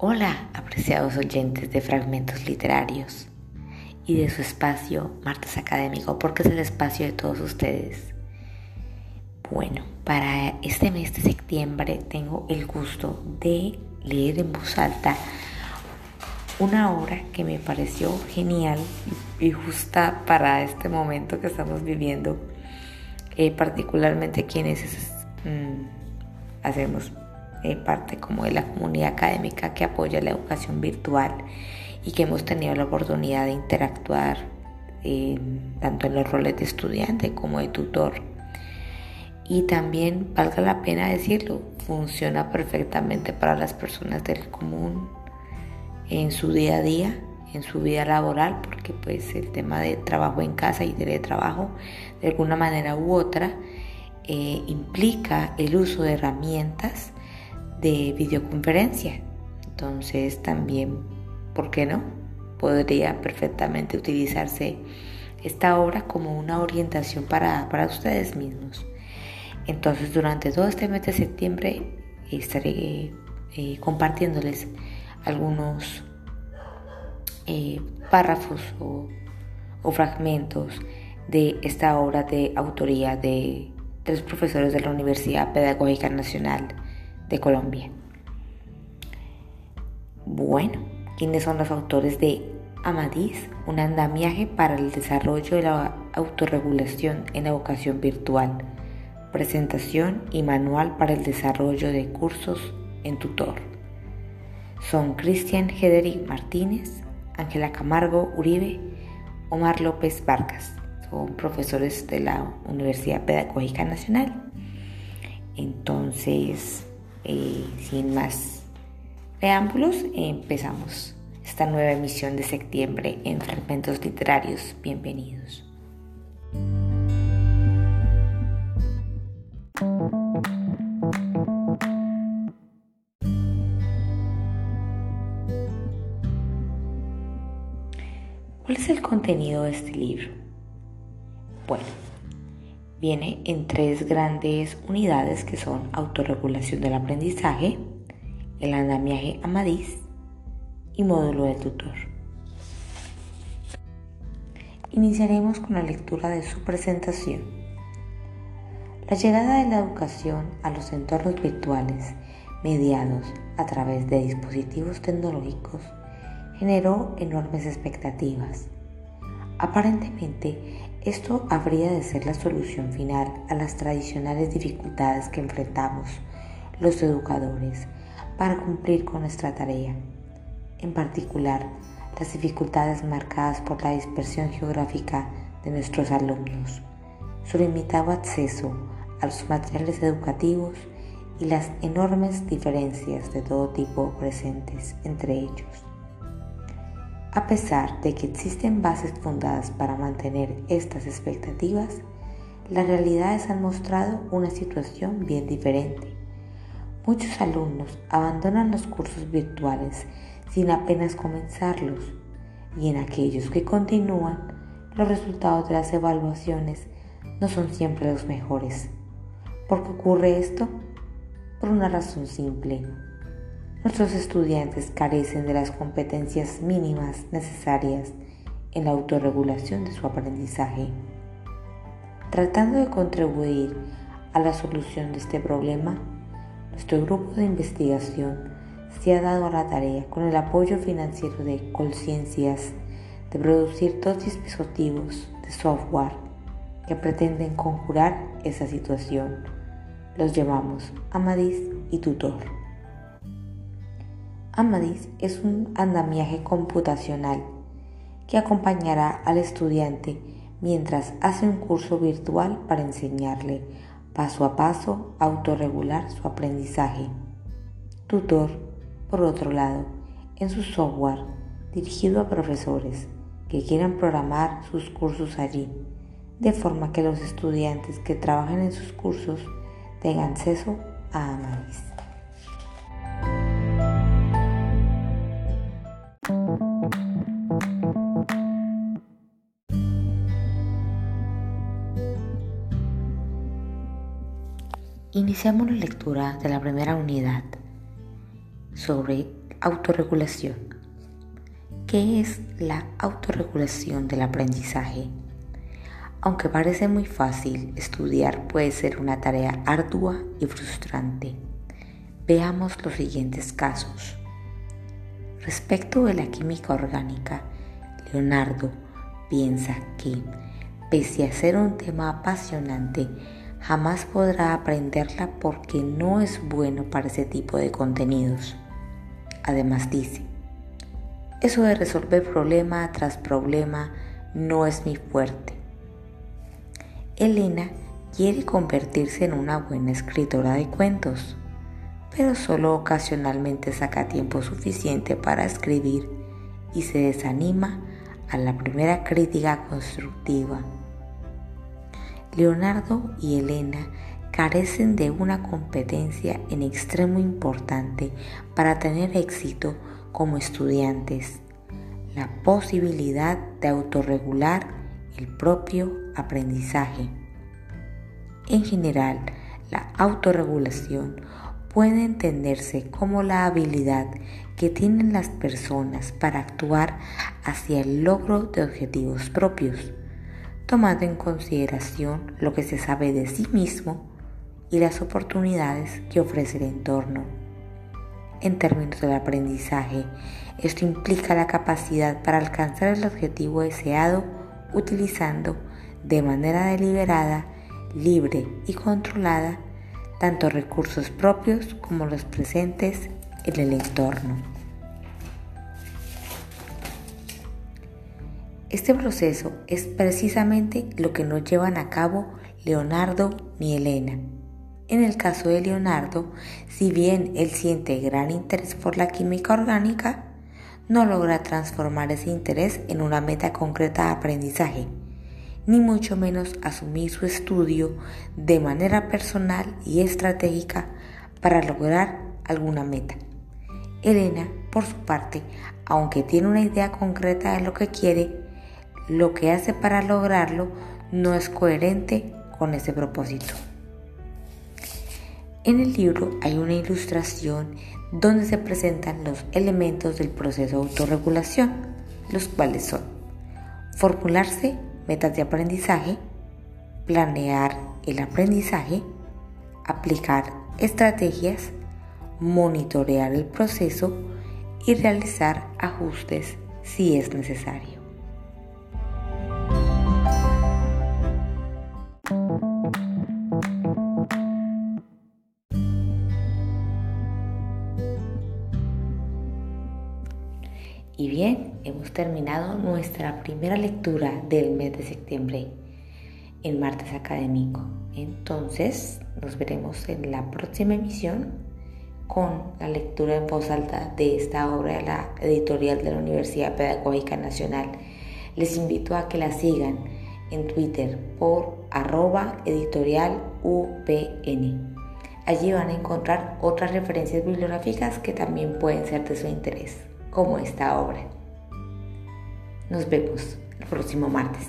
Hola, apreciados oyentes de Fragmentos Literarios y de su espacio Martes Académico, porque es el espacio de todos ustedes. Bueno, para este mes de septiembre tengo el gusto de leer en voz alta una obra que me pareció genial y justa para este momento que estamos viviendo, eh, particularmente quienes mm, hacemos eh, parte como de la comunidad académica que apoya la educación virtual y que hemos tenido la oportunidad de interactuar eh, tanto en los roles de estudiante como de tutor. Y también, valga la pena decirlo, funciona perfectamente para las personas del común en su día a día, en su vida laboral, porque pues el tema de trabajo en casa y teletrabajo, de alguna manera u otra, eh, implica el uso de herramientas de videoconferencia. Entonces también, ¿por qué no? Podría perfectamente utilizarse esta obra como una orientación para, ustedes mismos. Entonces durante todo este mes de septiembre estaré eh, compartiéndoles algunos eh, párrafos o, o, fragmentos de esta obra de autoría de tres profesores de la Universidad Pedagógica Nacional de Colombia. Bueno, ¿quiénes son los autores de Amadís? Un andamiaje para el desarrollo de la autorregulación en la educación virtual. Presentación y manual para el desarrollo de cursos en tutor. Son Cristian Hederick Martínez, Ángela Camargo Uribe, Omar López Vargas. Son profesores de la Universidad Pedagógica Nacional. Entonces, sin más preámbulos, empezamos esta nueva emisión de septiembre en Fragmentos Literarios. Bienvenidos. ¿Cuál es el contenido de este libro? Viene en tres grandes unidades que son autorregulación del aprendizaje, el andamiaje Amadís y módulo de tutor. Iniciaremos con la lectura de su presentación. La llegada de la educación a los entornos virtuales mediados a través de dispositivos tecnológicos generó enormes expectativas. Aparentemente, esto habría de ser la solución final a las tradicionales dificultades que enfrentamos los educadores para cumplir con nuestra tarea, en particular las dificultades marcadas por la dispersión geográfica de nuestros alumnos, su limitado acceso a los materiales educativos y las enormes diferencias de todo tipo presentes entre ellos. A pesar de que existen bases fundadas para mantener estas expectativas, las realidades han mostrado una situación bien diferente. Muchos alumnos abandonan los cursos virtuales sin apenas comenzarlos y en aquellos que continúan, los resultados de las evaluaciones no son siempre los mejores. ¿Por qué ocurre esto? Por una razón simple Nuestros estudiantes carecen de las competencias mínimas necesarias en la autorregulación de su aprendizaje. Tratando de contribuir a la solución de este problema, nuestro grupo de investigación se ha dado a la tarea con el apoyo financiero de Colciencias de producir dos dispositivos de software que pretenden conjurar esa situación. Los llamamos Amadis y Tutor. Amadis es un andamiaje computacional que acompañará al estudiante mientras hace un curso virtual para enseñarle paso a paso a autorregular su aprendizaje. Tutor, por otro lado, en su software dirigido a profesores que quieran programar sus cursos allí, de forma que los estudiantes que trabajan en sus cursos tengan acceso a Amadis. Iniciamos la lectura de la primera unidad sobre Autorregulación. ¿Qué es la autorregulación del aprendizaje? Aunque parece muy fácil, estudiar puede ser una tarea ardua y frustrante. Veamos los siguientes casos. Respecto de la química orgánica, Leonardo piensa que, pese a ser un tema apasionante, jamás podrá aprenderla porque no es bueno para ese tipo de contenidos. Además dice, eso de resolver problema tras problema no es mi fuerte. Elena quiere convertirse en una buena escritora de cuentos pero solo ocasionalmente saca tiempo suficiente para escribir y se desanima a la primera crítica constructiva. Leonardo y Elena carecen de una competencia en extremo importante para tener éxito como estudiantes, la posibilidad de autorregular el propio aprendizaje. En general, la autorregulación puede entenderse como la habilidad que tienen las personas para actuar hacia el logro de objetivos propios, tomando en consideración lo que se sabe de sí mismo y las oportunidades que ofrece el entorno. En términos del aprendizaje, esto implica la capacidad para alcanzar el objetivo deseado utilizando de manera deliberada, libre y controlada tanto recursos propios como los presentes en el entorno. Este proceso es precisamente lo que no llevan a cabo Leonardo ni Elena. En el caso de Leonardo, si bien él siente gran interés por la química orgánica, no logra transformar ese interés en una meta concreta de aprendizaje ni mucho menos asumir su estudio de manera personal y estratégica para lograr alguna meta. Elena, por su parte, aunque tiene una idea concreta de lo que quiere, lo que hace para lograrlo no es coherente con ese propósito. En el libro hay una ilustración donde se presentan los elementos del proceso de autorregulación, los cuales son formularse metas de aprendizaje, planear el aprendizaje, aplicar estrategias, monitorear el proceso y realizar ajustes si es necesario. Y bien, hemos terminado nuestra primera lectura del mes de septiembre en martes académico. Entonces, nos veremos en la próxima emisión con la lectura en voz alta de esta obra de la editorial de la Universidad Pedagógica Nacional. Les invito a que la sigan en Twitter por arroba editorial UPN. Allí van a encontrar otras referencias bibliográficas que también pueden ser de su interés como esta obra. Nos vemos el próximo martes.